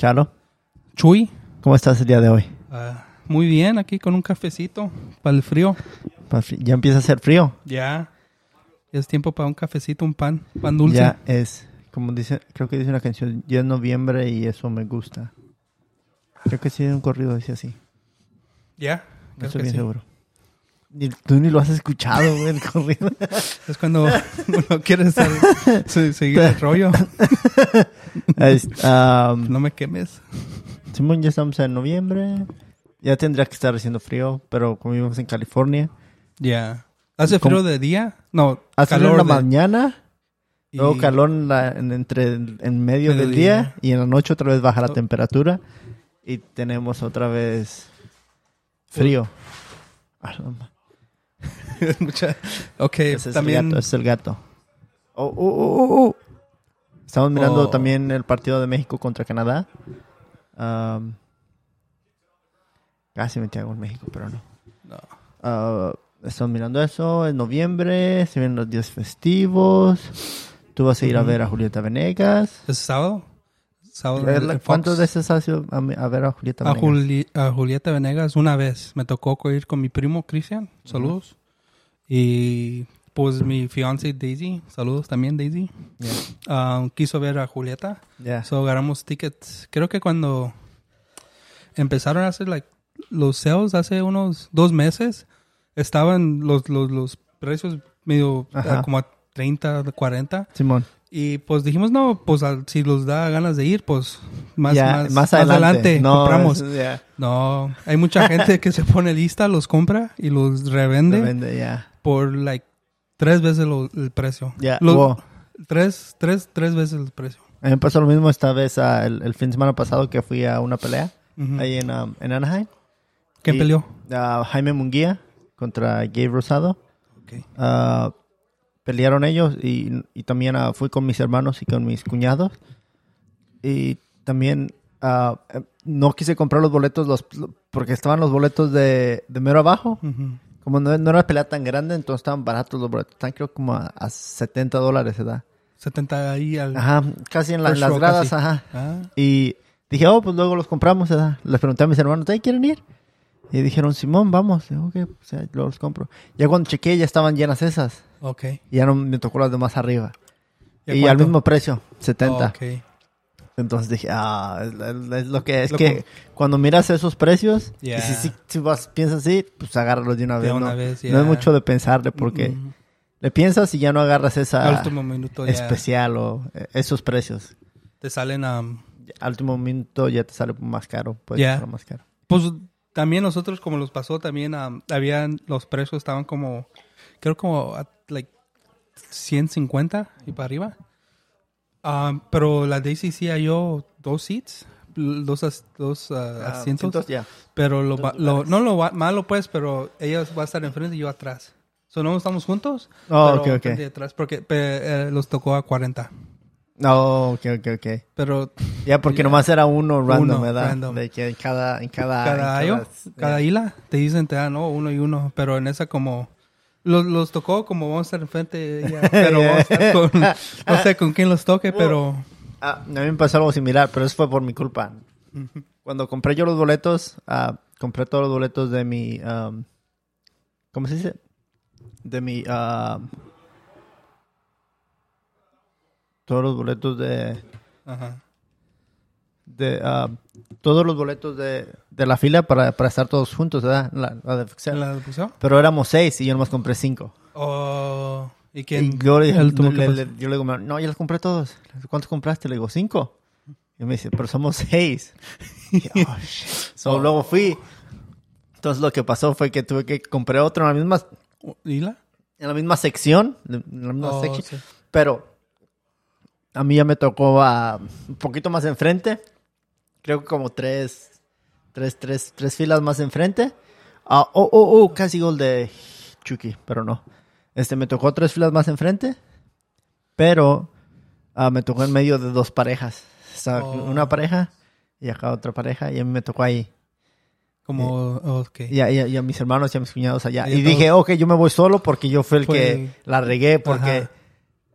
Chalo, Chuy. ¿cómo estás el día de hoy? Ah, muy bien, aquí con un cafecito para el frío. Ya empieza a hacer frío. Ya. Es tiempo para un cafecito, un pan, pan dulce. Ya es, como dice, creo que dice una canción, ya es noviembre y eso me gusta. Creo que sí, un corrido dice así. Ya. No estoy que bien sí. seguro. Ni, tú ni lo has escuchado, güey, el corrido. Es cuando uno quiere estar- se- seguir el rollo. Um, No me quemes. Simón, ya estamos en noviembre. Ya tendría que estar haciendo frío, pero como vivimos en California, Ya. ¿Hace ¿Cómo? frío de día? No, hace calor en la de- mañana, y- luego calor en, la- en- entre en medio del Mediodía. día y en la noche otra vez baja la Oh. temperatura y tenemos otra vez frío. Ma- Mucha- Ok, Ese es también... el gato, ese es el gato. Oh, oh, oh, oh, oh. Estamos mirando Oh. también el partido de México contra Canadá. Um, casi algo en México, pero no. No. Ah, estamos mirando eso en noviembre, se vienen los días festivos. Tú vas a ir a ver a Julieta Venegas. ¿Es sábado? Sábado. ¿Cuántas veces has ido a, ver a Julieta A, Venegas? Juli- a Julieta Venegas una vez. Me tocó ir con mi primo Cristian. Saludos. Y pues mi fiance Daisy. Saludos también Daisy. Ah, quiso ver a Julieta. ya. So agarramos tickets. Creo que cuando empezaron a hacer like, los sales hace unos dos meses, estaban los, los, los precios medio como a 30, 40. Simón. Y pues dijimos, no, pues al- si los da ganas de ir, pues más, Ya, más, más adelante. adelante, No, compramos. es- ya. No, hay mucha gente que se pone lista, los compra y los revende Se vende, ya. por like tres veces lo- el precio. Ya, wow. tres, tres, tres veces el precio. A mí me pasó lo mismo esta vez ah, el, el fin de semana pasado que fui a una pelea Ujú. ahí en, um, en Anaheim. ¿Quién Y- peleó? Ah, Jaime Munguía contra Gabe Rosado. Ok. Pelearon ellos y, y también ah, fui con mis hermanos y con mis cuñados. Y también eh, no quise comprar los boletos los, porque estaban los boletos de, de mero abajo. Ujú. Como no, no era pelea tan grande, entonces estaban baratos los boletos. Están creo como a, a 70 dólares, ¿verdad? 70 ahí al... Ajá, casi en, la- en las gradas, casi. ajá. Ah, Y dije, oh, pues luego los compramos, ¿verdad? Les pregunté a mis hermanos, ¿ahí quieren ir? Y dijeron, Simón, vamos. Digo, ok, pues los compro. Ya cuando chequeé, ya estaban llenas esas. Ok. Y ya no me tocó las de más arriba. ¿Y Y, a al mismo precio, 70. Ok. Entonces dije, ah, es, lo que es que cuando miras esos precios, y Yeah. si, si, si vas, piensas así, pues agárralos de una De vez. una no, vez, no yeah. es mucho de pensarle porque Mm, le piensas y ya no agarras Al esa último minuto especial o eh, esos precios. te salen um, Al último minuto ya te sale más caro. Puede Yeah. más caro. Pues también nosotros, como los pasó, también um, habían, los precios estaban como, creo como, at, like, 150 y para arriba. Um, pero la Daisy sí halló dos seats, dos, as- dos uh, Ah, asientos. ya. Pero lo, lo- no lo va- malo pues, pero ella va a estar enfrente y yo atrás. So no estamos juntos, Oh, pero ok, ok. atrás, porque pe- eh, los tocó a 40. No, ok, ok, ok. Pero Ya, porque Ya. nomás era uno random, Uno, ¿verdad? random. De que en cada, en cada, cada en cada ya. isla, te dicen, te dan, no, uno y uno, pero en esa como, los, los tocó como vamos a estar enfrente de ella, pero vamos a estar con, no sé con quién los toque, pero, Ah, a mí me pasó algo similar, pero eso fue por mi culpa. Cuando compré yo los boletos, ah, compré todos los boletos de mi, um, ¿cómo se dice? De mi, ah, todos los boletos de, ajá, de ah, todos los boletos de, de la fila para, para estar todos juntos, ¿verdad? La, la de. ¿En la pusieron? Pero éramos seis y yo nomás compré cinco. Oh, ¿y Y quién? yo le, le- que le- yo le digo, no, ya los compré todos. ¿Cuántos compraste? Le digo, cinco. Y me dice, pero somos seis. Y, oh. So, Luego fui. Entonces lo que pasó fue que tuve que compré otro en la misma? ¿Isla? en la misma sección. En la misma Oh, section. sí. Pero a mí ya me tocó ah, un poquito más enfrente. Creo que como tres, tres, tres, tres filas más enfrente. Ah, oh, oh, oh, casi gol de Chucky, pero no. Este me tocó tres filas más enfrente. Pero ah, me tocó en medio de dos parejas. O sea, Oh. una pareja y acá otra pareja. Y a mí me tocó ahí. Como, ok. Y a, y a- y a mis hermanos y a mis cuñados allá. Y Y dije, ok, yo me voy solo porque yo fui el Fue- que la regué porque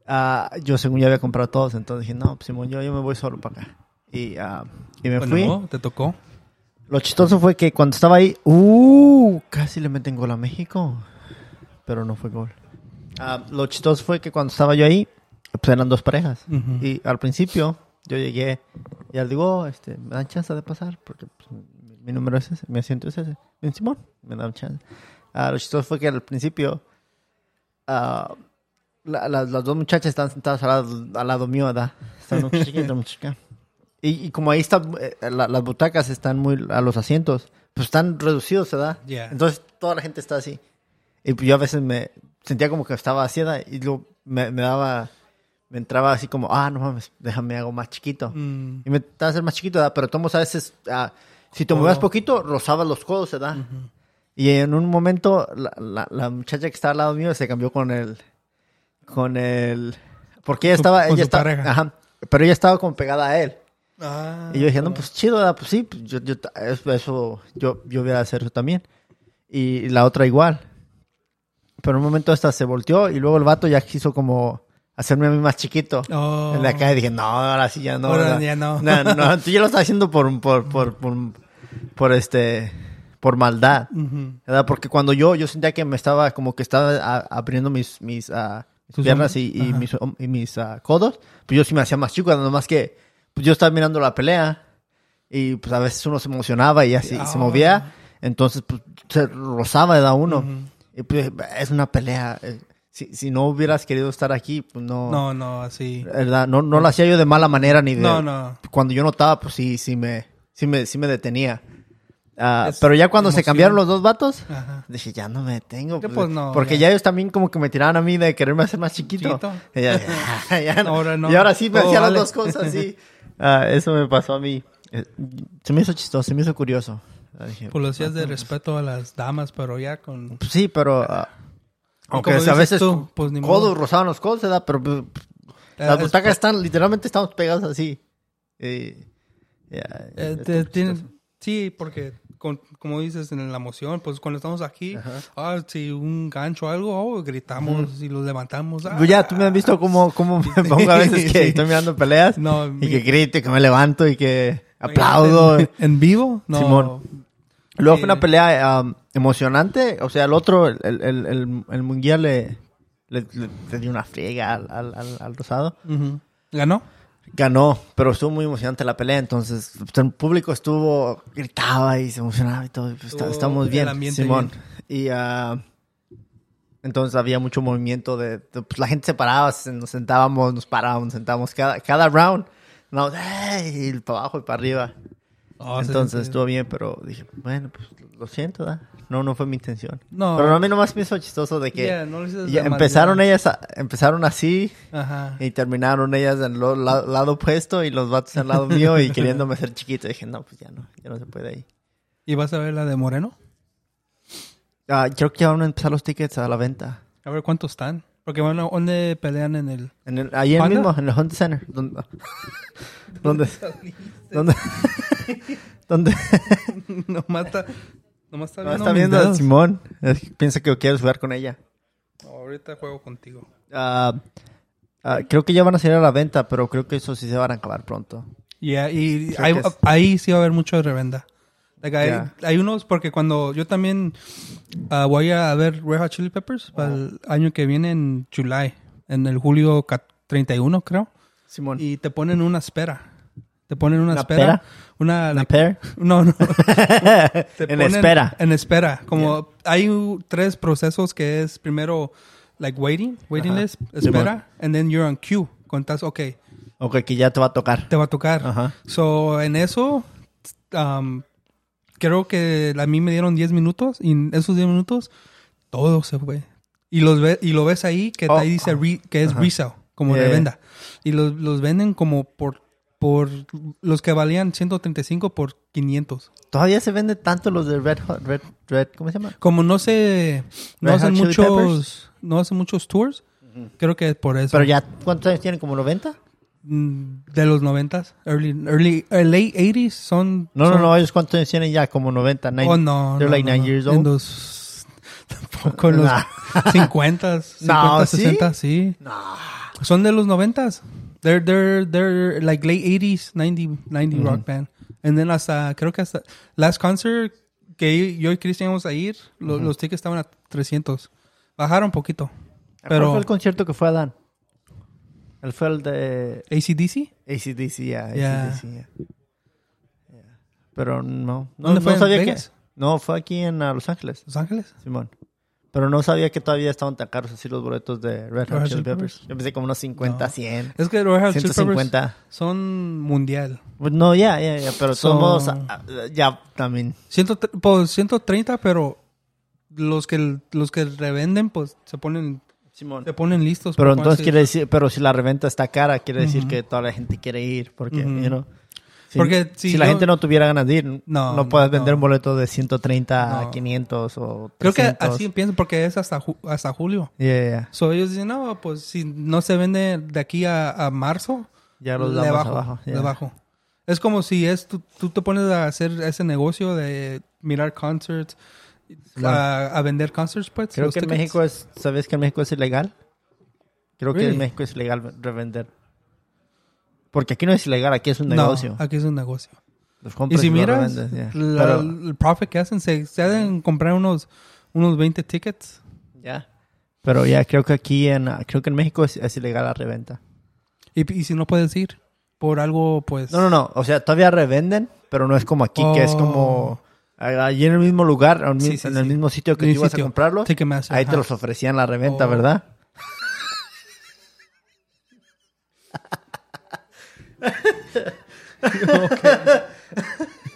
ah, yo según ya había comprado todos. Entonces dije, no, pues Simón, yo, yo me voy solo para acá. Y, ah, y me Pues fui. no, te tocó. Lo chistoso fue que cuando estaba ahí, uh, casi le meten gol a México, pero no fue gol. Ah, lo chistoso fue que cuando estaba yo ahí, pues eran dos parejas. Ujú. Y al principio yo llegué y él digo, "Oh, este, me dan chance de pasar porque pues, mi, mi número es ese, mi asiento es ese. Bien, Simón, me dan chance. Ah, lo chistoso fue que al principio la- la- las dos muchachas están sentadas al lado, al lado mío, ¿verdad? Están y otra muchacha. Y, y como ahí están, eh, la- las butacas están muy a los asientos, pues están reducidos, ¿verdad? Yeah. Entonces toda la gente está así. Y pues yo a veces me sentía como que estaba vaciada y luego me, me daba, me entraba así como, ah, no mames, déjame hago más chiquito. Mm, Y me trataba de hacer más chiquito, ¿verdad? Pero tomos a veces, ah, si te Codo. movías poquito, rozabas los codos, ¿verdad? Y en un momento, la, la, la muchacha que estaba al lado mío se cambió con el, con el, porque ella estaba, ella estaba, ajá, pero ella estaba como pegada a él. Ah, Y yo dije, no, pues chido, ¿verdad? pues sí, pues yo, yo, eso, yo, yo voy a hacer eso también. Y la otra igual. Pero en un momento esta se volteó y luego el vato ya quiso como hacerme a mí más chiquito. Oh. En la calle dije, no, ahora sí ya no. Ahora ya no. No, no, tú ya lo estás haciendo por, por, por, por, por este, por maldad. ¿verdad? Porque cuando yo, yo sentía que me estaba, como que estaba a- abriendo mis, mis, ah, piernas y, mis, y mis ah, codos, pues yo sí me hacía más chico, nada más que pues yo estaba mirando la pelea y pues a veces uno se emocionaba y así Ah. se movía, entonces pues se rozaba de uno. Ujú. Y pues es una pelea. eh, Si, si no hubieras querido estar aquí, pues no. No, no, así. ¿verdad? No, no lo hacía yo de mala manera ni de. No, no. Cuando yo notaba, pues sí, sí me, sí me, sí me detenía. Ah, Es pero ya cuando se cambiaron los dos vatos, Ajá. dije, ya no me detengo. Pues, pues, no, porque ya. ya. ellos también como que me tiraban a mí de quererme hacer más chiquito. Chiquito. Y ya, ya, ya no. Ahora no. Y ahora sí me Todo hacía vale. las dos cosas así. Ah, eso me pasó a mí. Eh, Se me hizo chistoso, se me hizo curioso. Ah, dije, Pues lo hacías de respeto a las damas, pero ya con... pues sí, pero... ah, aunque a veces tú, pues, ni codos modo. rozaban los codos, ¿verdad? Pero Eh, las es- butacas están, literalmente estamos pegados así. Y, ya, eh, estuvo te- tiene- sí, porque con- como dices en la emoción, pues cuando estamos aquí, Ajá. ah, si un gancho o algo, oh, gritamos y lo levantamos. ah. Ya, tú me has visto cómo, cómo me pongo a veces que estoy mirando peleas No, y mi- que grito y que me levanto y que aplaudo. ¿En, en vivo? No. Simón. Luego fue Sí. una pelea um, emocionante. O sea, el otro, el, el, el, el mundial le, le, le- le dio una friega al, al, al, al rosado. Ujú. ¿Ganó? Ganó, pero estuvo muy emocionante la pelea. Entonces, pues, el público estuvo, gritaba y se emocionaba y todo. y, pues, está- estamos bien, Simón. Y ah, entonces había mucho movimiento de, de- pues, la gente se paraba, nos sentábamos, nos parábamos, nos sentábamos cada, cada round. No, ¡ey! y para abajo y para arriba. Oh, Entonces estuvo bien, pero dije, bueno, pues lo siento, ¿verdad? No, no fue mi intención. No. Pero a mí nomás me hizo chistoso de que Yeah, no ya empezaron ellas, a- empezaron así Ajá. y terminaron ellas en el lado opuesto y los vatos al lado mío y queriéndome hacer chiquito. Dije, no, pues ya no, ya no se puede ahí. ¿Y vas a ver la de Moreno? Ah, creo que ya van a empezar los tickets a la venta. A ver cuántos están. Porque bueno, ¿dónde pelean en el...? En el, ahí mismo, en el Honda Center. Donde, donde, donde, donde nomás está, nomás está no, viendo, está mis viendo a. Simón. Es que piensa que quiero jugar con ella. Ahorita juego contigo. Ah, ah, creo que ya van a salir a la venta, pero creo que eso sí se van a acabar pronto. Yeah, y que es- ahí sí va a haber mucho de revenda. Like, hay, Yeah. hay unos, porque cuando yo también ah, voy a ver Red Hot Chili Peppers para el año que viene en July, en el julio ca- 31 creo, Simón. y te ponen una espera. Te ponen una, ¿Una espera. pera? Una, ¿Una like- pair? No, no. Te en ponen espera. En espera. Como hay u- tres procesos que es primero, like waiting, waiting Ajá. list, espera, and then you're on queue. Contas, ok, Ok, que ya te va a tocar. te va a tocar. Ajá. So, en eso, um, creo que a mí me dieron 10 minutos y en esos 10 minutos todo se fue. Y, los ve, y lo ves ahí que Oh, ahí dice re- que es Ajá. resale, como Yeah. revenda. Y los, los venden como por, por los que valían 135 por 500. Todavía se vende tanto los de Red Hot, Red, Red, ¿cómo se llama? Como no se no Red hacen muchos no hacen muchos tours, creo que es por eso. Pero ya, ¿cuántos años tienen? ¿Como 90? Mm, de los 90s, early early eh, late 80s son No, no, son- no, ellos cuántos años tienen ya, como 90, 90. Oh, no. They're no, like no, nine no. years En old. los, tampoco en los Nah. 50, 50, No, ¿sí? 60, sí. No. Son de los 90. They're, they're, they're like late 80s, 90, 90 rock band. And then hasta, creo que hasta, last concert que yo y Cristian íbamos a ir, lo- los tickets estaban a 300. Bajaron un poquito. ¿Cuál Pero, fue el concierto que fue a Dan? Él fue el de ACDC? ACDC, ya. Ya. ACDC, ya. Ya. Pero no. No, ¿Dónde no fue? ¿En sabía Vegas? que. No, fue aquí en ah, Los Ángeles, Los Ángeles. Simón. Pero no sabía que todavía estaban tan caros así los boletos de Red Hot Chili Peppers. Yo pensé como unos 50, No. 100, Es que Red Hot Chili Peppers 150. son mundial. Pues no, ya, ya, ya. Pero Son- todos ah, ah, ya también. Ciento, pues 130, pero los que los que revenden pues se ponen Simón. se ponen listos. Pero entonces quiere decir, pero si la reventa está cara, quiere decir Ujú. que toda la gente quiere ir, porque, Ujú. you know, si, Porque si, si la yo- gente no tuviera ganas de ir, no, No, puedes vender no. un boleto de 130 a No. 500 o 300. Creo que así empieza porque es hasta ju- hasta julio. Yeah, yeah. So ellos dicen, no, pues si no se vende de aquí a, a marzo, Ya los damos bajo, abajo. yeah. bajo. Es como si es tú, tú te pones a hacer ese negocio de mirar concerts, a, a vender concerts, pues. Creo que en. México es, ¿sabes que en México es ilegal? Creo que Really? en México es ilegal revender. Porque aquí no es ilegal, aquí es un No, negocio. aquí es un negocio. Y si miras revendes, yeah. la- Pero, el profit que hacen, se, se deben comprar unos, unos 20 tickets. ya. Pero ya, creo que aquí en, creo que en México es, es ilegal la reventa. Y, y si no puedes ir por algo, pues... No, no, no. O sea, todavía revenden, pero no es como aquí, que es como ah, allí en el mismo lugar, en, Sí, mi- sí, en el mismo sitio que tú ibas a comprarlos. Ahí te los ofrecían la reventa, Oh. ¿verdad?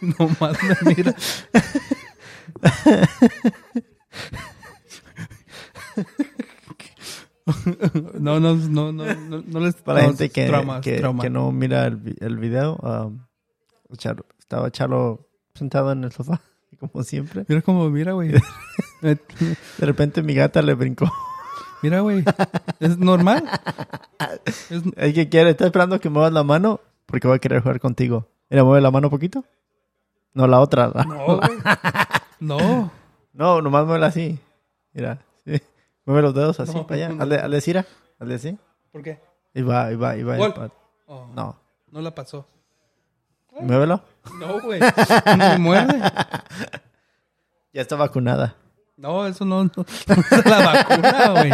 No más me mira. no, no, no, no, no, no les Para la no, gente que, traumas, que, trauma. que no mira el, el video, um, Chalo- estaba Chalo sentado en el sofá, como siempre. Mira cómo mira, güey. De repente mi gata le brincó. mira, güey. Es normal. Es- El que quiere, está esperando que muevas la mano porque va a querer jugar contigo. Mira, mueve la mano un poquito. No, la otra. la- no, güey. No. No, nomás muévela así. Mira, sí. Mueve los dedos así No, para allá. no. Hazle, hazle hazle así. ¿Por qué? Y va, y va, y va. Oh, No, No la pasó. Muévelo. No, güey. No me muerde. Ya está vacunada. No, eso no, no, no es la vacuna, güey.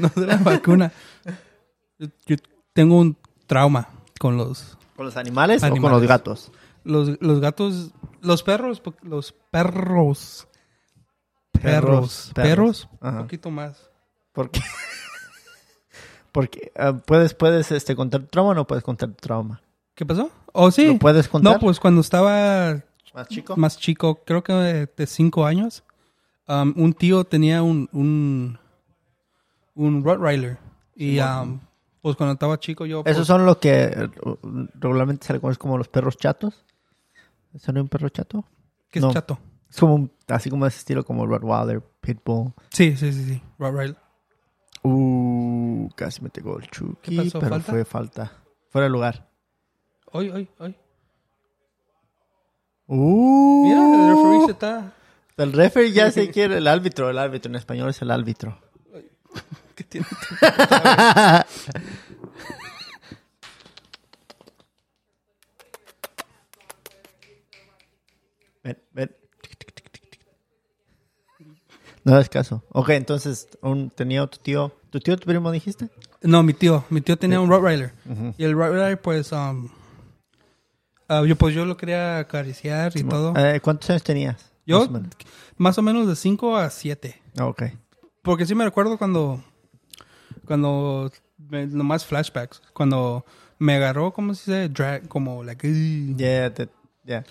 No es la vacuna. Yo, yo tengo un trauma con los, ¿Con los animales, o con los gatos? los, los gatos, los perros, los perros. Perros, Perros. perros. Perros. Ajá. Un poquito más. Porque, porque ah, puedes, puedes este, contar tu trauma o no puedes contar tu trauma. ¿Qué pasó? Oh, sí. ¿Lo puedes contar? No, pues cuando estaba más chico. más chico, creo que de, cinco años, um, un tío tenía un, un, un Rottweiler. Y um, pues cuando estaba chico yo... pues, Esos son los que eh, regularmente se le conoce como los perros chatos. ¿Eso no es un perro chato? ¿Qué es no. chato? Es como un- así como ese estilo como Rottweiler, Pitbull. Sí, sí, sí, sí. Rottweiler. Uh, casi me pegó el Chucky, pero ¿Falta? fue falta. Fuera de lugar. Hoy, hoy, hoy. Uh, Mira, el referee se está... El referee ya se quiere, el árbitro, el árbitro en español es el árbitro. ¿Qué tiene? Ven, ven. No hagas caso. Ok, entonces, un, tenía tu tío. ¿Tu tío, tu primo dijiste? No, mi tío. Mi tío tenía un Rottweiler. Ujú. Y el Rottweiler, pues... um, ah, yo, pues yo lo quería acariciar y todo. Eh, ¿Cuántos años tenías? Yo, Más o menos. más o menos de 5 a 7. Ah, ok. Porque sí me recuerdo cuando... Cuando... me- nomás flashbacks. Cuando me agarró, ¿cómo se dice? Drag, como... Like, Yeah, yeah,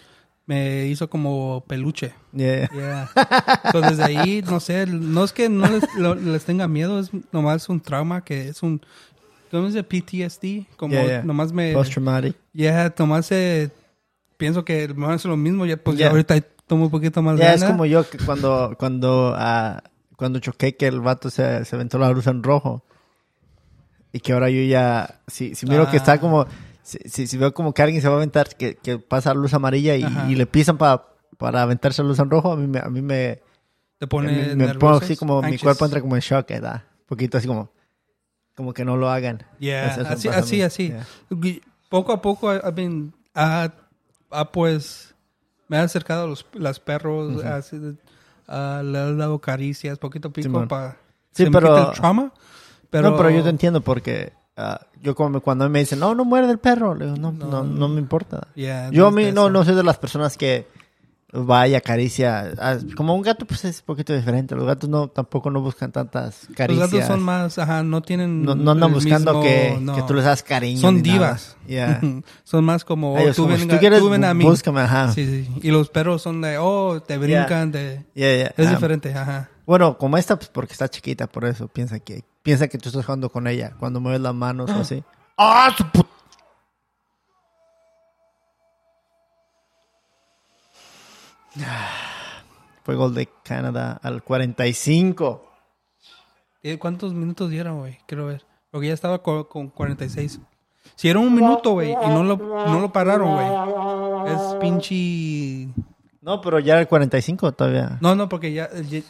Me hizo como peluche. yeah. Yeah. Entonces, desde ahí, no sé, no es que no les, lo- les tenga miedo, es nomás un trauma que es un, ¿cómo dice? PTSD, como Yeah, yeah. nomás me, Post-traumatic. ya, nomás eh, pienso que me van a hacer lo mismo, ya pues ya Yeah. ahorita tomo un poquito más Ya es como yo que cuando, cuando, ah, cuando choqué que el vato se, se aventó la luz en rojo. Y que ahora yo ya, si, si miro que Ah. está como, si, si, si veo como que alguien se va a aventar, que, que pasa luz amarilla y, y le pisan pa- para aventarse la luz en rojo, a mí me, a mí me, te me, pone me nervioso, pongo así como, mi anxious. cuerpo entra como en shock, ¿verdad? Un poquito así como, como que no lo hagan. Yeah, así, así, así. Yeah. Poco a poco, I mean, pues, me ha acercado a los las perros, ha sido- ah, le he dado caricias, poquito Simón. para Sí, se pero- el trauma. Pero, No, pero yo te entiendo porque ah, yo como cuando me dicen, no, no muerde el perro, le digo, no, no, no, me importa. Yeah, Yo a mí no, no soy de las personas que vaya, acaricia. ah, Como un gato, pues es un poquito diferente. Los gatos no tampoco no buscan tantas Los caricias. gatos son más, ajá, no tienen. no, no andan buscando mismo- que, no. que tú les das cariño. Son divas. Yeah. son más como, oh, Ellos tú, como, ven, si tú quieres, tú ven a mí. búscame, ajá. Sí, sí. Y los perros son de, oh, te brincan, de... Yeah. Es Ah, diferente, ajá. Bueno, como esta, pues porque está chiquita, por eso piensa que piensa que tú estás jugando con ella cuando mueves las manos o así. ¡Ah, su put- Fue gol de Canadá al 45. Eh, ¿Cuántos minutos dieron, güey? Quiero ver. Porque ya estaba co- con, 46. Si era un minuto, güey, y no lo, no lo pararon, güey. Es pinche... No, pero ya el 45 todavía. No, no, porque ya... ya-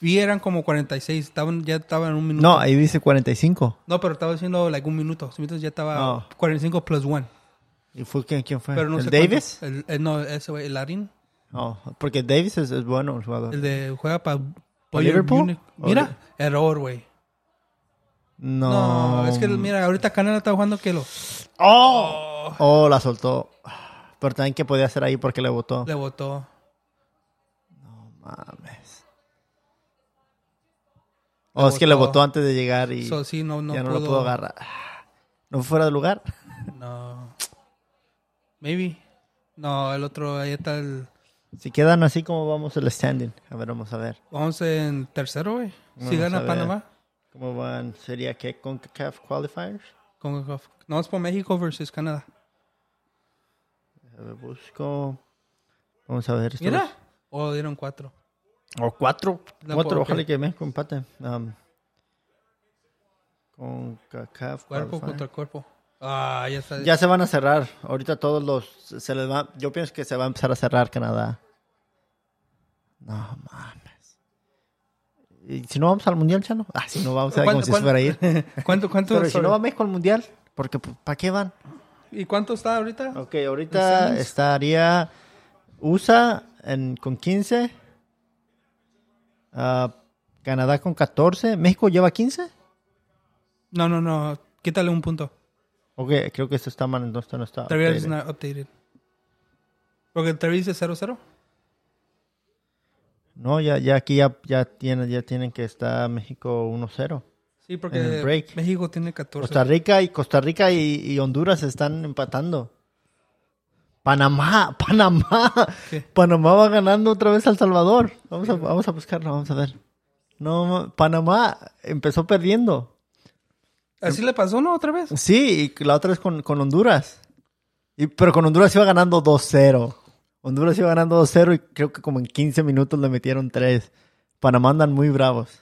vi eran como 46. Estaban, ya estaban en un minuto. No, ahí dice 45. No, pero estaba haciendo like un minuto. Entonces ya estaba Oh. 45 plus one. ¿Y fue quién, quién fue? Pero no ¿El Davis? cuánto. El, el- no, ese güey, el Larín. Oh, porque Davis es, es bueno el jugador. El de juega para Liverpool? Mira, error, güey. No. No, es que mira, ahorita Canadá está jugando que lo ¡Oh! Oh, la soltó. Pero también que podía hacer ahí porque le votó. le votó. Mames. Oh, es que le votó. antes de llegar y So, sí, no, no ya no lo pudo agarrar. ¿No fue fuera de lugar? No. Maybe. No, el otro, ahí está el. Si quedan así como vamos el standing. A ver, vamos a ver. Vamos en tercero, güey. Si gana. Panamá. ¿Cómo van? ¿Sería que con CAF qualifiers? Con, no, es por México versus Canadá. A ver, busco. Vamos a ver. esto Mira. O dieron cuatro. O cuatro. No, cuatro. ¿por Ojalá qué? que México empate. Um, con CAF Cuerpo contra cuerpo. Ah, ya está. Ya se van a cerrar. Ahorita todos los se les va. Yo pienso que se va a empezar a cerrar Canadá. No mames. ¿Y si no vamos al mundial, Chano? Ah, si no vamos a ver como ¿Cuánto- si fuera a ir. ¿Cuánto, cuánto? Pero si no va México al mundial, porque ¿para qué van? ¿Y cuánto está ahorita? Ok, ahorita estaría USA en, con 15. ah, Canadá con 14. ¿México lleva 15? No, no, no. Quítale un punto. Ok, creo que esto está mal, entonces no está. Todavía updated. es not updated. Porque te dice 0-0. No, ya, ya aquí ya, ya, tienen, ya tienen que estar México 1-0. Sí, porque. México tiene 14. Costa Rica y Costa Rica y, y Honduras están empatando. Panamá, Panamá. ¿Qué? Panamá va ganando otra vez al Salvador. Vamos a, vamos a buscarlo, vamos a ver. No, Panamá empezó perdiendo. ¿Así le pasó, no? ¿Otra vez? Sí, y la otra vez con, con Honduras. Y, pero con Honduras iba ganando 2-0. Honduras iba ganando 2-0 y creo que como en 15 minutos le metieron 3. Panamá andan muy bravos.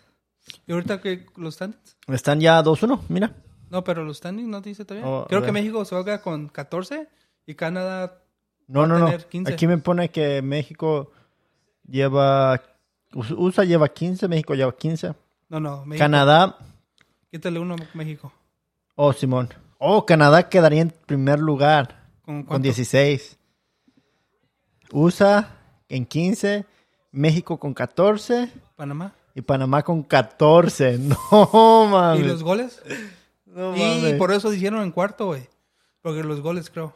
¿Y ahorita que los standings? Están ya 2-1, mira. No, pero los standings no te dice todavía. Oh, a Creo que. México se juega con 14 y Canadá. No, Va a no, no. tener 15. Aquí me pone que México lleva... USA lleva 15, México lleva 15. No, no. México. Canadá... Quítale uno a México. Oh, Simón. Oh, Canadá quedaría en primer lugar ¿Con con cuánto? 16. USA en 15, México con 14 Panamá. y Panamá con 14. No, ¿Y mames. los goles? No, y mames. por eso dijeron en cuarto, güey. Porque los goles, creo.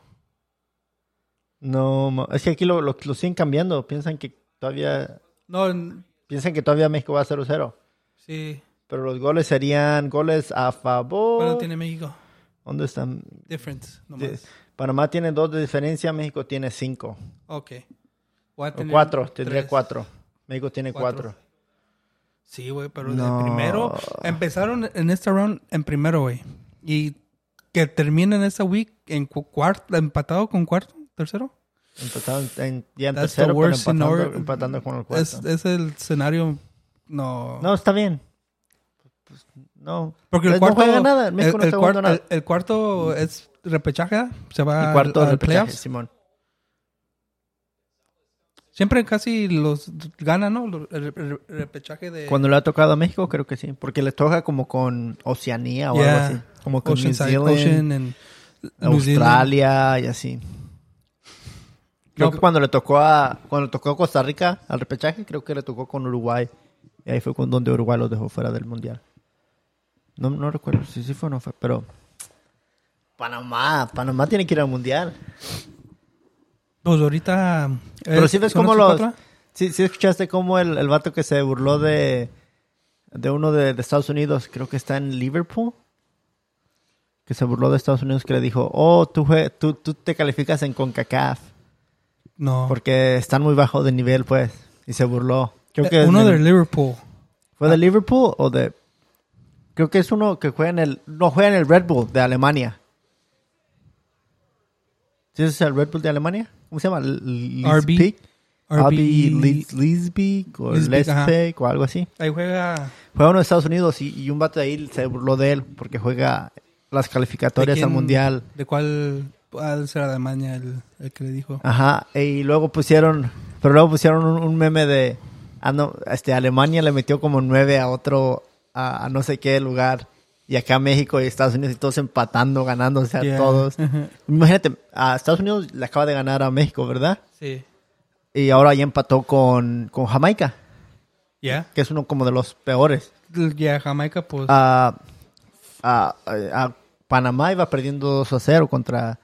No, ma- es que aquí lo, lo, lo siguen cambiando. Piensan que todavía No, en- piensan que todavía México va a 0-0. sí. Pero los goles serían goles a favor. ¿Cuánto tiene México? ¿Dónde están? Difference, De- nomás. Panamá tiene dos de diferencia, México tiene cinco. Ok. O cuatro, tendría tres. cuatro. México tiene Cuatro. cuatro. Sí, güey, pero No. de primero. Empezaron en este round en primero, güey. Y que terminen esta week en cu- cuarto, empatado con cuarto, tercero. Empataron en, ya en tercero, the pero empatando, empatando con el cuarto. Es, es el escenario. No. No, está bien. No. Porque el cuarto. no juega nada. México el, no el está jugando cuarto, nada. el- el cuarto es repechaje. Se va El cuarto al, de al playoffs. Simón. Siempre casi los ganan, ¿no? El, el- el repechaje de Cuando le ha tocado a México, creo que sí. Porque le toca como con Oceanía o Yeah. algo así. Como con New Zealand, Ocean and New Zealand. Australia y así. Creo No, que cuando le tocó a cuando le tocó a Costa Rica al repechaje, creo que le tocó con Uruguay. Y ahí fue con donde Uruguay los dejó fuera del mundial. No, no recuerdo si sí fue o no fue, pero Panamá, Panamá tiene que ir al mundial. Pues ahorita... Pero eh, si ves ¿son cómo los sí, sí escuchaste cómo el, el vato que se burló de de uno de, de Estados Unidos, creo que está en Liverpool. Que se burló de Estados Unidos que le dijo, "Oh, tú tú, tú te calificas en CONCACAF." No. Porque están muy bajo de nivel, pues. Y se burló. Creo que Eh, uno de- de Liverpool. ¿Fue de Liverpool o de...? Creo que es uno que juega en el... No, juega en el Red Bull de Alemania. ¿Sí es el Red Bull de Alemania? ¿Cómo se llama? L- RB. Leipzig o o algo así. Ahí juega... Juega uno de Estados Unidos y, y un vato de ahí se burló de él porque juega las ¿de calificatorias al mundial. ¿De cuál... cuál será Alemania el, el que le dijo? Ajá, y luego pusieron, pero luego pusieron un, un meme de, ah, no, este, Alemania le metió como nueve a otro, a, a no sé qué lugar, y acá México y Estados Unidos y todos empatando, ganándose a Yeah. todos. Imagínate, a Estados Unidos le acaba de ganar a México, ¿verdad? Sí. Y ahora ya empató con, con Jamaica, ¿Ya? que es uno como de los peores. Ya, Jamaica, pues... a, a- a Panamá iba perdiendo 2 a 0 contra,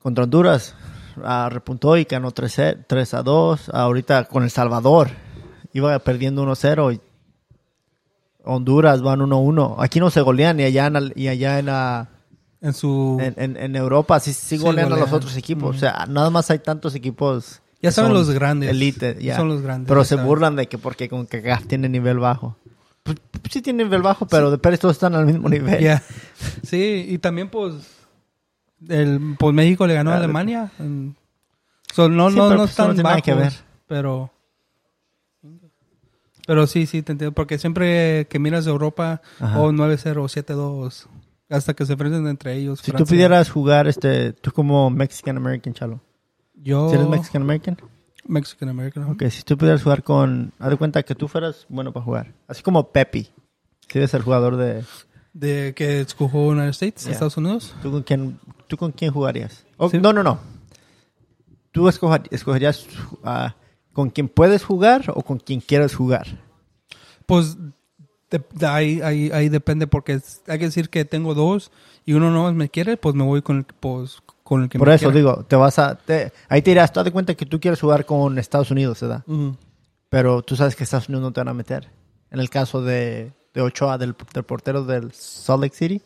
contra Honduras. Ah, repuntó y ganó 3, a- 3 a 2. Ahorita con El Salvador iba perdiendo 1 a 0. Y Honduras van 1 a 1. Aquí no se golean y allá en, el- y allá en, la- en su... en, en- en Europa sí, sí Sí, golean a los golean. otros equipos. Ujú. O sea, nada más hay tantos equipos. Ya saben son los grandes. Elite, ya. Son los grandes. Pero se saben. burlan de que porque con que tiene nivel bajo. Pues, sí tiene nivel bajo, pero de Pérez todos están al mismo nivel. Ya. Sí, y también pues el pues México le ganó a Alemania. en- So, no Sí, no no pues, están no tiene nada que bajos, ver. pero pero sí, sí te entiendo porque siempre que miras de Europa Ajá. o 9-0 o 7-2 hasta que se enfrenten entre ellos. Si tú pudieras jugar, este, tú como Mexican American, Chalo. yo ¿Si eres Mexican American? Mexican American. Ok, si tú pudieras jugar con... Haz de cuenta que tú fueras bueno para jugar. Así como Pepe. Si eres el jugador de... De que escogió United States, Yeah. Estados Unidos. ¿Tú con quién, tú con quién jugarías? O- Sí. No, no, no. ¿Tú escoger- escogerías ah, con quién puedes jugar o con quién quieres jugar? Pues de- de ahí, ahí, ahí depende porque es- hay que decir que tengo dos y uno no me quiere, pues me voy con el, pues, con el que Por me eso quiera. digo, te vas a... te- ahí te dirás, tú haz de cuenta que tú quieres jugar con Estados Unidos, ¿verdad? Ujú. Pero tú sabes que Estados Unidos no te van a meter. En el caso de, de Ochoa, del, del portero del Salt Lake City,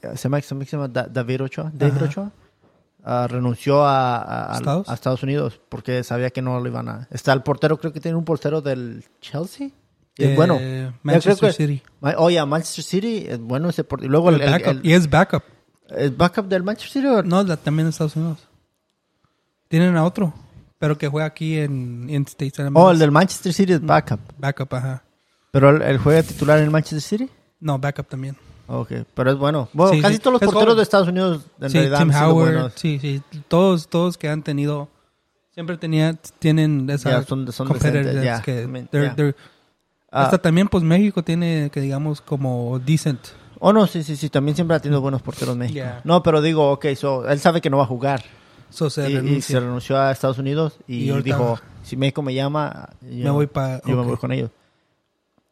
se llama, se llama- David Ochoa, David. Ochoa, ah, renunció a, ¿Estados? a Estados Unidos porque sabía que no lo iban a... Está el portero, creo que tiene un portero del Chelsea. Es Eh, bueno. Manchester creo que- City. Oye, a Manchester City es bueno ese portero. Y luego el, El el- backup. el- y es backup. ¿el backup del Manchester City. o- No, la- también en Estados Unidos. Tienen a otro, pero que juega aquí en, en States. Oh, el del Manchester City es backup. Backup, ajá. Pero el juega titular en el Manchester City. No, backup también. Ok, pero es bueno. Bueno, Sí, casi sí. todos los Es porteros de Estados Unidos en sí, realidad Tim han sido Howard. buenos. Sí, sí. Todos, todos que han tenido, siempre tenía, tienen esa Ya, son- son competitiveness decentes, ya. que I mean, they're- ya. they're- Ah, hasta también pues México tiene que digamos como decent. oh, no, sí, sí, sí. También siempre ha tenido buenos porteros México. Yeah. No, pero digo, ok, so, él sabe que no va a jugar. So se y, se renunció a Estados Unidos y, dijo, si México me llama, yo, me voy para yo me voy con ellos.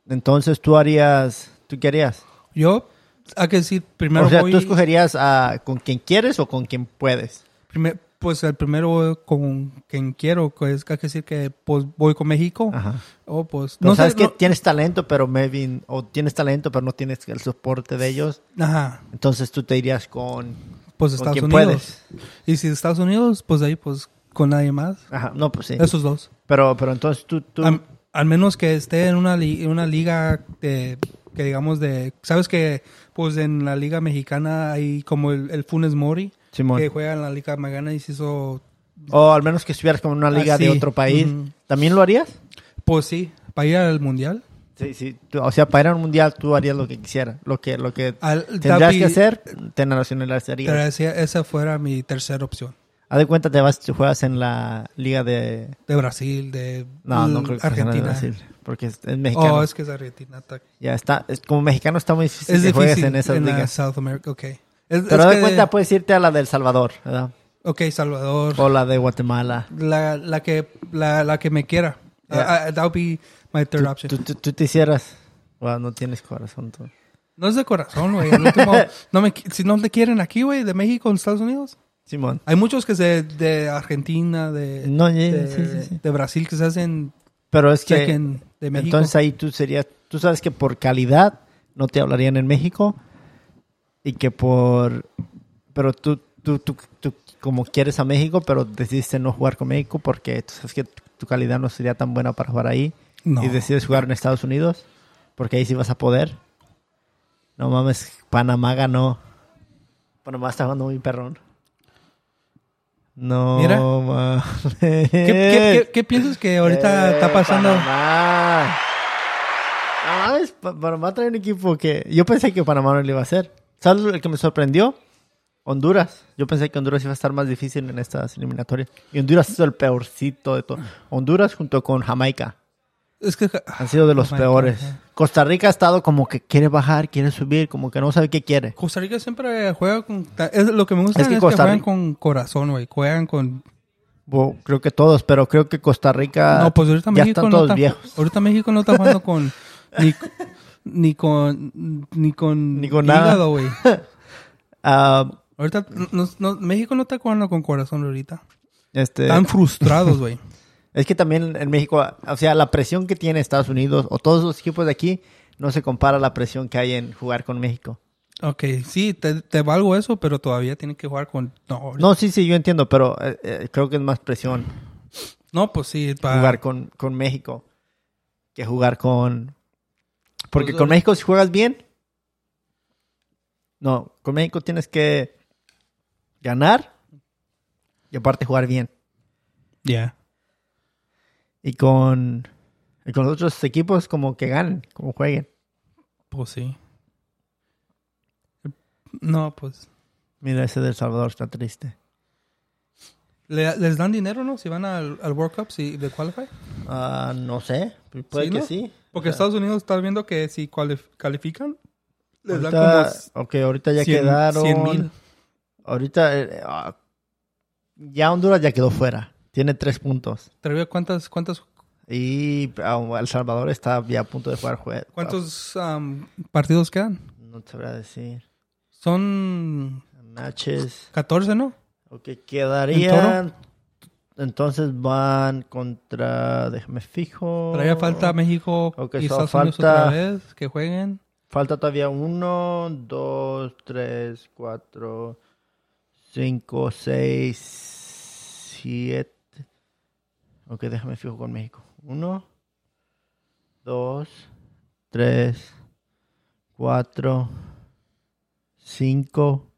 Entonces, ¿tú harías, tú qué harías? Yo hay que decir primero o sea, voy ¿tú escogerías a con quien quieres o con quien puedes? primer- pues el primero con quien quiero, pues hay que decir que pues voy con México Ajá. o pues No, no sabes sé, que no- tienes talento, pero maybe, o tienes talento, pero no tienes el soporte de ellos. ajá, Entonces tú te irías con, pues con Estados quien Unidos. puedes. Y si Estados Unidos, pues ahí pues con nadie más. Ajá, no, pues sí. Esos dos. Pero, pero entonces tú, tú Al, al menos que esté en una, li- en una liga de, que digamos de, sabes que pues en la liga mexicana hay como el, el Funes Mori Simón. que juega en la liga mexicana y se hizo, O al menos que estuvieras como en una liga de otro país. ¿También lo harías? pues sí, para ir al mundial. Sí, sí. O sea, para ir a un mundial tú harías lo que quisieras. Lo que, lo que Al, tendrías Tapi- que hacer, te Pero nacionalizarías. esa, esa fuera mi tercera opción. Haz de cuenta, te vas, juegas en la liga de... De Brasil, de No, no creo que Argentina. Brasil, porque es, es mexicano. Oh, es que es Argentina. Ya está, es, como mexicano está muy difícil Es que juegues difícil en esas en la ligas. South America, ok. Es, Pero haz de cuenta, puedes irte a la del Salvador, ¿verdad? Ok, Salvador. O la de Guatemala. La, la, que, la, la que me quiera. Yeah. Uh, uh, that would be my third option. Tú, tú- tú te hicieras... Wow, no tienes corazón tú. No es de corazón, güey. No me, si no te quieren aquí, güey, de México en Estados Unidos. Simón. Hay muchos que se de Argentina, de, No, de, sí, sí, sí. de Brasil que se hacen Pero es que... de México. Entonces ahí tú serías, tú sabes que por calidad no te hablarían en México y que por, pero tú, tú, tú, tú como quieres a México, pero decidiste no jugar con México porque tú sabes que tu, tu calidad no sería tan buena para jugar ahí no. y decides jugar en Estados Unidos porque ahí sí vas a poder. No mames, Panamá ganó. Panamá está jugando muy perrón. No Mira. ¿Qué, qué, qué- qué piensas que ahorita Eh, está pasando? Panamá. No mames, Pa- Panamá trae un equipo que yo pensé que Panamá no lo iba a hacer. ¿Sabes el que me sorprendió? Honduras. Yo pensé que Honduras iba a estar más difícil en estas eliminatorias. Y Honduras sido el peorcito de todo. Honduras junto con Jamaica Es que han sido de los Jamaica, peores. Costa Rica ha estado como que quiere bajar, quiere subir, como que no sabe qué quiere. Costa Rica siempre juega con... Es, lo que me gusta Es es que que, Costa juegan Rica- con corazón, güey. Juegan con... Creo que todos, pero creo que Costa Rica no, pues ahorita ya México están no todos está... viejos. Ahorita México no está jugando con... Ni, ni con... Ni con... Ni con nada. güey. Ah, Ahorita... no- no- México no está jugando con corazón ahorita. este, Están frustrados, güey. Es que también en México, o sea, la presión que tiene Estados Unidos o todos los equipos de aquí no se compara a la presión que hay en jugar con México. Ok, sí, te, te valgo eso, pero todavía tienen que jugar con... No, No, sí, sí, yo entiendo, pero eh, eh, creo que es más presión no pues sí, para... jugar con, con México que jugar con... Porque Pues, con ahorita- México si juegas bien, no, con México tienes que ganar y aparte jugar bien. Ya. Y con, y con los otros equipos como que ganen, como jueguen. Pues sí. No, pues... Mira, ese del Salvador está triste. ¿Le- ¿Les dan dinero, no? Si van al, al World Cup, si de qualify. Ah, no sé, puede ¿Sí, que no? sí. Porque Estados Unidos está viendo que si califican, les dan Ahorita, como ok, ahorita ya 100 quedaron. 100 mil. Ahorita eh, ah, ya Honduras ya quedó fuera. Tiene tres puntos. ¿cuántas, cuántas, Y ah, El Salvador está ya a punto de jugar jue- cuántos um, partidos quedan? No te voy a decir. Son Matches. 14, ¿no? Ok, quedarían. Entonces van contra. Déjame fijo. Ya falta México Ok, y Estados Unidos falta- otra vez que jueguen. Falta todavía uno, dos, tres, cuatro, cinco, seis, siete. Ok, déjame fijo con México. Uno, dos, tres, cuatro, cinco,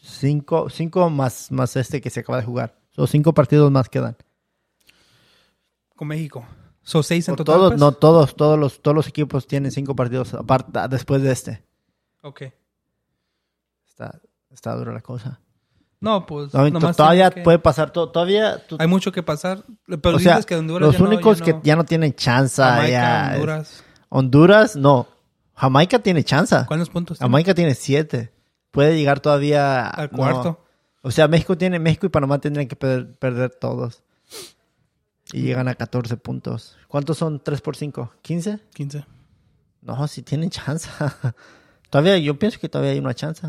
cinco, cinco más, más este que se acaba de jugar. Son cinco partidos más quedan. Con México. Son seis en total. todos, pues? no todos, todos los, todos los equipos tienen cinco partidos aparte después de este. Ok. Está, está dura la cosa. No, pues. No, nomás todavía que- puede pasar todo. Todavía. tú- Hay mucho que pasar. Pero o sea, dices que Honduras los ya no- únicos ya que no- ya no tienen chance. Jamaica, ya- Honduras. Honduras, no. Jamaica tiene chance. ¿Cuántos puntos? tiene? Jamaica tiene siete. Puede llegar todavía Al no. cuarto. O sea, México tiene México y Panamá tendrían que per- perder todos. Y llegan a 14 puntos. ¿Cuántos son 3 por 5? ¿15? 15. No, si tienen chance. todavía, yo pienso que todavía hay una chance.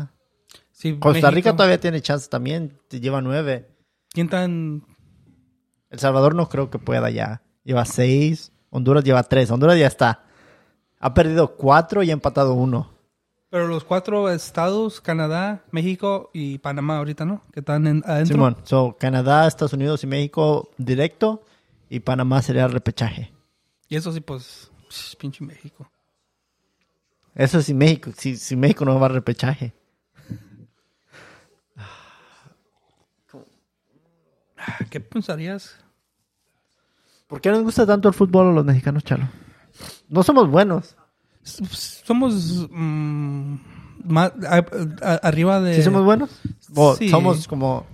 Sí, Costa México- Rica todavía tiene chance también. Lleva 9. ¿Quién tan El Salvador no creo que pueda ya. Lleva 6. Honduras lleva 3. Honduras ya está. Ha perdido 4 y ha empatado 1. Pero los cuatro estados, Canadá, México y Panamá ahorita, ¿no? Que están en, adentro. Simón. So, Canadá, Estados Unidos y México directo. Y Panamá sería el repechaje. Y eso sí, pues, pinche México. Eso sí, México. Si, si México no va al repechaje. ¿Qué pensarías? ¿Por qué nos gusta tanto el fútbol a los mexicanos, Chalo? No somos buenos. Somos mm, más, a- a- arriba de... ¿Sí somos buenos? Bueno, Sí. somos como...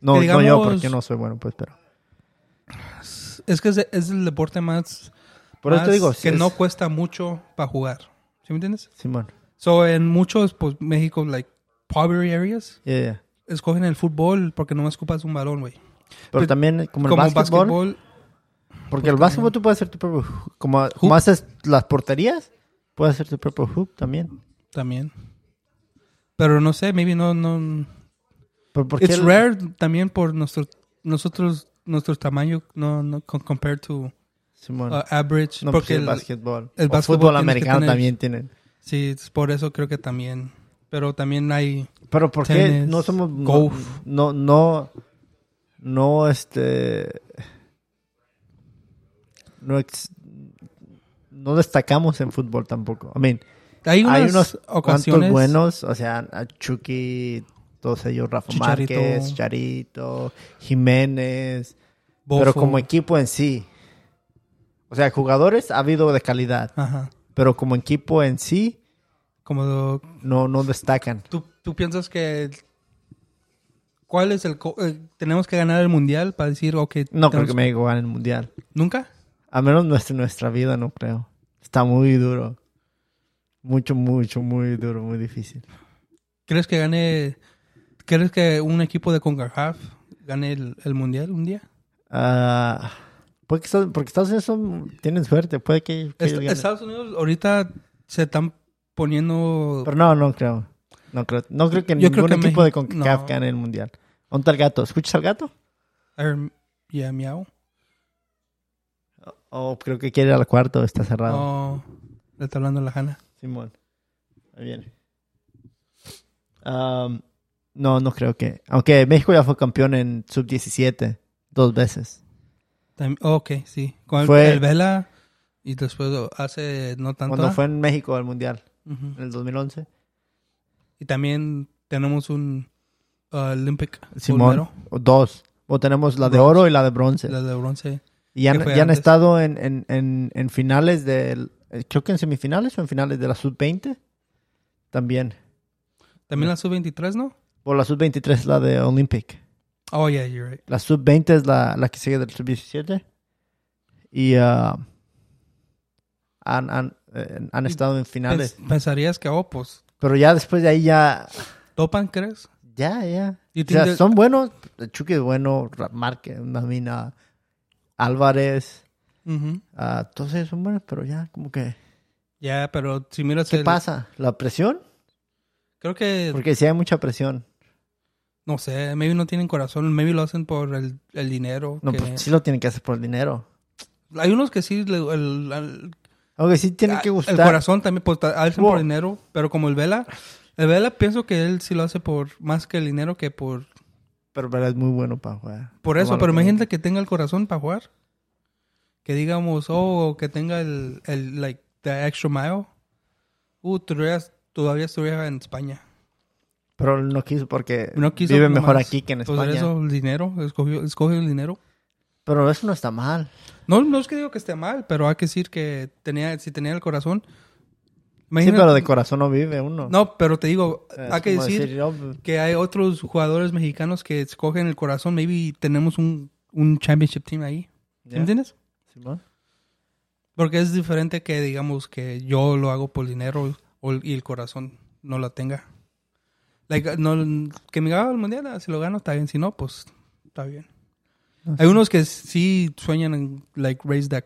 No, no yo, porque no soy bueno, pues, pero... Es que es, es el deporte más, Por eso te digo, que es- no cuesta mucho para jugar. ¿Sí me entiendes? Simón. So, en muchos, pues, México, like, poverty areas, Yeah, yeah. Escogen el fútbol porque no ocupas un balón, güey. Pero Pues, también como el básquetbol, porque el básquetbol tú puedes hacer tu propio. Como, como haces las porterías, puedes hacer tu propio hoop también. también. Pero no sé, maybe no, no. Pero ¿por qué It's el- rare también por nuestro, nosotros, nuestro tamaño, no, no, compared to Simón. uh, average. no, pues porque el, el- básquetbol. el básquetbol fútbol americano tener- también tienen. Sí, es por eso creo que también. Pero también hay. Pero ¿por qué Tenis, no somos... no- golf. No, no, no, este... No, ex- no destacamos en fútbol tampoco. I mean, Hay unas hay unos cuantos buenos, o sea, a Chucky, todos ellos, Rafa Chicharito. Márquez, Charito, Jiménez, Bofo. pero como equipo en sí. O sea, jugadores ha habido de calidad, Ajá. pero como equipo en sí Como lo- no, no destacan. ¿tú, tú piensas que. ¿Cuál es el. co- eh, tenemos que ganar el mundial para decir, ok. No creo que México gane el mundial. ¿Nunca? A menos nuestra, nuestra vida, no creo. Está muy duro. Mucho, mucho, muy duro, muy difícil. ¿Crees que gane. ¿Crees que un equipo de CONCACAF gane el, el mundial un día? Estados- porque Estados Unidos son- tienen suerte, puede que, que Est-. Estados Unidos ahorita se están poniendo. Pero no, no creo. No creo, no creo que Yo creo ningún que equipo de CONCACAF no. gane el mundial. ¿Dónde está el gato? ¿Escuchas al gato? Yeah, miau. O creo que quiere ir al cuarto, está cerrado. Oh, le está hablando la Hanna. Simón. Ahí viene. Am, no, no creo que. Aunque México ya fue campeón en sub-17 dos veces. Tam- oh, ok, sí. Con el, Fue- el Vela y después hace no tanto. Cuando fue en México al mundial, Ujú. en el 2011. Y también tenemos un uh, Olympic Simón. dos. O tenemos la de Bronce. oro y la de bronce. la de bronce. Y fue ya han estado en, en, en, en finales del... eh, Creo que en semifinales o en finales de la sub-20. También. También la sub-23, ¿no? O la sub-23 es la de Olympic. Oh, yeah, you're right. La sub-20 es la, la que sigue del sub-17. Y ah, han, han, eh, han estado en finales. Pens- pensarías que, oh, pues, Pero ya después de ahí ya... topan, ¿crees? Ya, ya. O sea, son buenos. Chucky es bueno. Márquez, mina. Álvarez. Ah, todos ellos son buenos, pero ya como que... Ya, pero si miras ¿Qué el- pasa? ¿La presión? Creo que, Porque si hay mucha presión. no sé, maybe no tienen corazón, maybe lo hacen por el, el dinero. No, que- pues sí lo tienen que hacer por el dinero. Hay unos que sí, el- Sí tiene que Ah, gustar. El corazón también, pues, hacen por Wow. dinero, pero como el Vela, el Vela pienso que él sí lo hace por más que el dinero que por... Pero verdad es muy bueno para jugar. Por eso, pero que- imagínate que tenga el corazón para jugar. Que digamos, oh, que tenga el, el like, the extra mile. Uh, todavía, todavía estuviera en España. Pero no quiso porque No quiso vive mejor aquí que en Pues España. eso, el dinero, escogió, escogió el dinero. Pero eso no está mal. No, no es que digo que esté mal, pero hay que decir que tenía, si tenía el corazón. Sí, imagina- pero de corazón no vive uno. No, pero te digo, Es hay que como decir "Oh, pues, que hay otros jugadores mexicanos que escogen el corazón. Maybe tenemos un, un championship team ahí. ya, ¿Entiendes? Simón. Porque es diferente que digamos que yo lo hago por dinero o- y el corazón no lo tenga. Like, no, que me haga el mundial, ah, si lo gano está bien, si no, pues está bien. No, Hay unos que sí sueñan en like raise that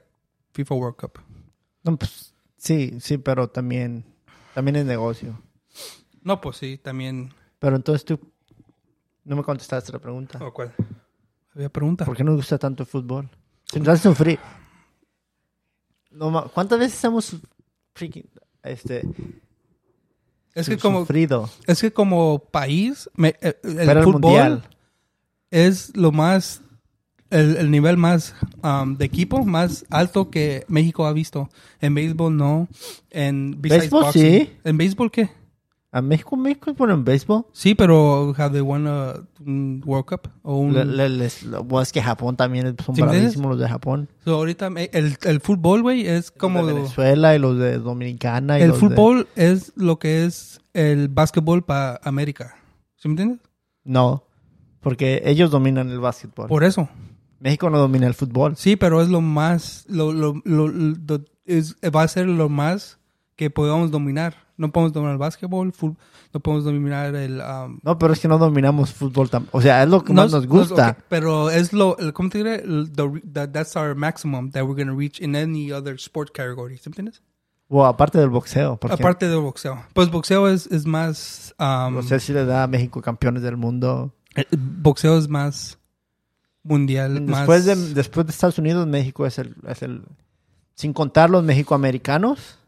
FIFA World Cup. No, pues, sí, sí, pero también, también es negocio. No, pues sí, también. Pero entonces tú no me contestaste la pregunta. ¿O cuál? Había pregunta. ¿Por qué nos gusta tanto el fútbol? Si nos hace sufrir. No, ¿Cuántas veces hemos freaking, este, Es que como sufrido? es que como país me- eh, el, fútbol mundial. es lo más el, el nivel más um, de equipo más alto que México ha visto. En béisbol no. En Béisbol, sí. ¿En béisbol qué? ¿A México, México es bueno en béisbol? Sí, pero have they won a, un World Cup o un Le- le- les- lo- es que Japón también son ¿Sí bravísimos los de Japón. So, ahorita el, el fútbol, güey, es como Los de Venezuela y los de Dominicana. Y el los de- fútbol es lo que es el básquetbol para América. ¿Sí me entiendes? No, porque ellos dominan el básquetbol. Por eso. México no domina el fútbol. Sí, pero es lo más, lo, lo, lo- lo- es, va a ser lo más que podamos dominar. No podemos dominar el básquetbol, no podemos dominar el... um, No, pero es que no dominamos fútbol. tam- O sea, es lo que más nos gusta. ok, pero es lo, el- ¿cómo te diré? The- the- that's our maximum that we're going to reach in any other sport category. ¿Sí entiendes? O aparte del boxeo. Porque Aparte del boxeo. Pues boxeo es, es más... um, no sé si le da a México campeones del mundo. el boxeo es más mundial, Después más... de, después de Estados Unidos, México es el, es el... Sin contar los mexicoamericanos,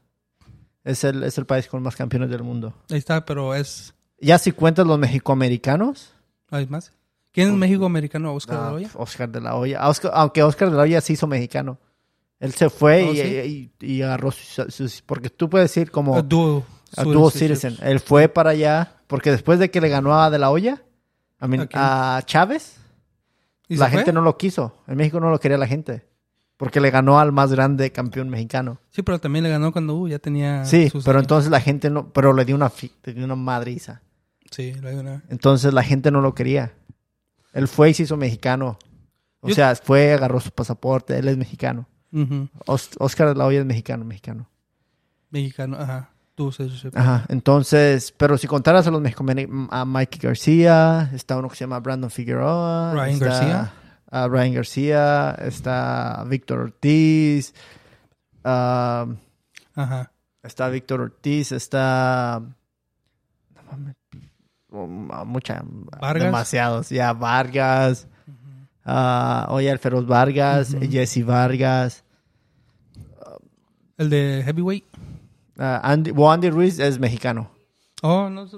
es el, es el país con más campeones del mundo. Ahí está, pero es... Ya si cuentas los mexicoamericanos... ¿Hay más? ¿Quién es Oh. México americano? ¿Oscar de ah, la Hoya? Oscar de la Hoya. Ah, Oscar- aunque Oscar de la Hoya se hizo mexicano. Él se fue Oh, y, ¿sí? y- y agarró sus, sus- Porque tú puedes decir como... A dual, a citizen. Él fue para allá porque después de que le ganó a De La Hoya, a, mí- ¿A Chávez, ¿Y la fue? gente no lo quiso. En México no lo quería la gente. Porque le ganó al más grande campeón mexicano. Sí, pero también le ganó cuando uh, ya tenía. Sí, sus pero años. entonces la gente no... Pero le dio una, le dio una madriza. Sí, le ganó. Entonces la gente no lo quería. Él fue y se hizo mexicano. O Yo- sea, fue, agarró su pasaporte. Él es mexicano. Oscar de la Hoya es mexicano, mexicano. Mexicano, ajá. Tú, sí, sí, sí. Ajá, entonces, pero si contaras a los mexicanos, a Mikey García, está uno que se llama Brandon Figueroa. Ryan está, García. a Ryan García, está Víctor Ortiz, ah, Ajá. está Víctor Ortiz, está... um, mucha, Vargas. demasiados, ya, Vargas, ah, oye, el Feroz Vargas. Jesse Vargas, El de Heavyweight. Ah, Andy, Andy Ruiz es mexicano. Oh, no. sé.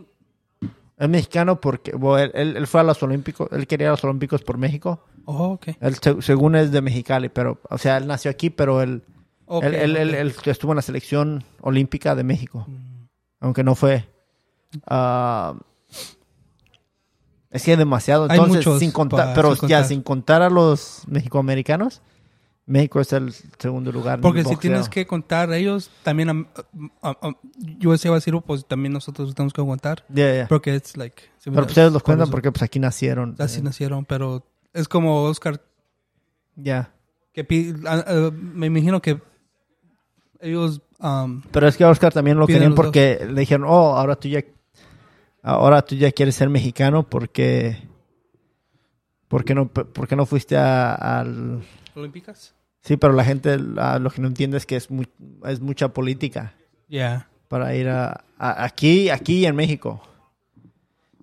Es mexicano porque bueno, él, él- fue a los Olímpicos, él quería ir a los Olímpicos por México. Oh, ok. Él, se- según es de Mexicali, pero, o sea, él nació aquí, pero él, Ok, él, él- estuvo en la selección olímpica de México, Mm. aunque no fue. ah, es que hay demasiado, entonces, sin contar, pero sin ya sin contar a los mexicoamericanos, México es el segundo lugar. Porque si tienes que contar ellos, también am- am- am- yo decía decir, pues también nosotros tenemos que aguantar. Porque es like. sí, Pero ustedes los cuentan porque pues aquí nacieron. Así eh, nacieron, pero es como Oscar Ya. que me imagino que ellos um, Pero es que a Oscar también lo querían dos. porque le dijeron, oh, ahora tú ya, ahora tú ya quieres ser mexicano porque, porque no, porque no fuiste a- al, olímpicas. Sí, pero la gente lo que no entiende es que es mu- es mucha política Yeah. para ir a, a- aquí, aquí en México.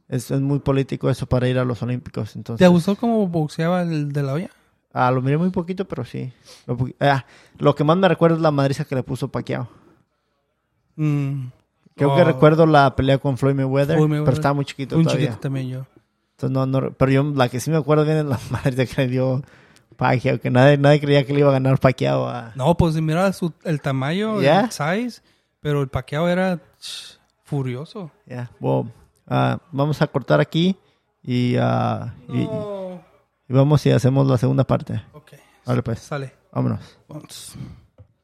Es, es muy político eso para ir a los Olímpicos, entonces. ¿Te gustó cómo boxeaba el de la olla? Ah, lo miré muy poquito, pero sí. Lo, ah, lo que más me recuerda es la madriza que le puso Pacquiao. Mm. Creo Oh, que recuerdo la pelea con Floyd Mayweather, Floyd Mayweather. pero estaba muy chiquito Un todavía. chiquito también yo. Entonces, no, no, pero yo la que sí me acuerdo bien es la madriza que le dio Pacquiao, que nadie, nadie creía que le iba a ganar Pacquiao a... No, pues mira su, el tamaño, Yeah. el size, pero el paqueado era furioso. Ya, bueno, ah, vamos a cortar aquí y, y vamos y hacemos la segunda parte. Ok, Vale, pues, sale. vámonos. Vamos.